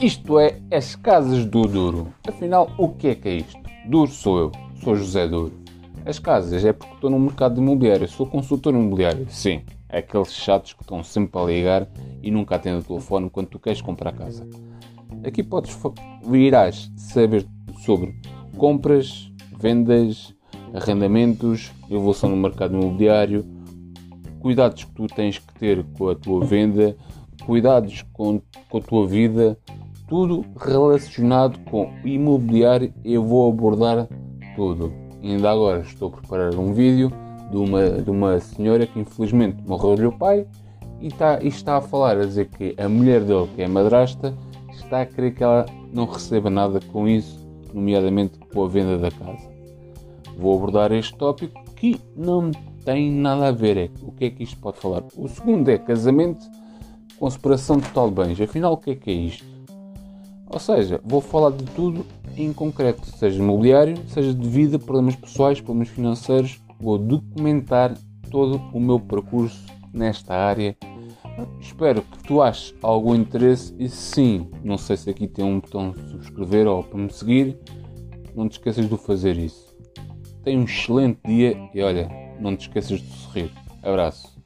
Isto é as casas do Duro. Afinal, o que é que é isto? Duro sou eu, sou José Duro. As casas é porque estou no mercado imobiliário, sou consultor imobiliário. Sim, é aqueles chatos que estão sempre a ligar e nunca atendem o telefone quando tu queres comprar casa. Aqui podes virás saber sobre compras, vendas, arrendamentos, evolução no mercado imobiliário, cuidados que tu tens que ter com a tua venda, cuidados com, com a tua vida, tudo relacionado com imobiliário. Eu vou abordar tudo. Ainda agora estou a preparar um vídeo de uma, de uma senhora que infelizmente morreu-lhe o pai e está, e está a falar, a dizer que a mulher dele, que é madrasta, está a querer que ela não receba nada com isso, nomeadamente com a venda da casa. Vou abordar este tópico que não tem nada a ver. É, o que é que isto pode falar? O segundo é casamento com separação total de bens. Afinal, o que é que é isto? Ou seja, vou falar de tudo em concreto, seja imobiliário, seja de vida, problemas pessoais, problemas financeiros. Vou documentar todo o meu percurso nesta área. Espero que tu aches algum interesse e sim, não sei se aqui tem um botão de subscrever ou para me seguir, não te esqueças de fazer isso. Tenha um excelente dia e olha, não te esqueças de sorrir. Abraço.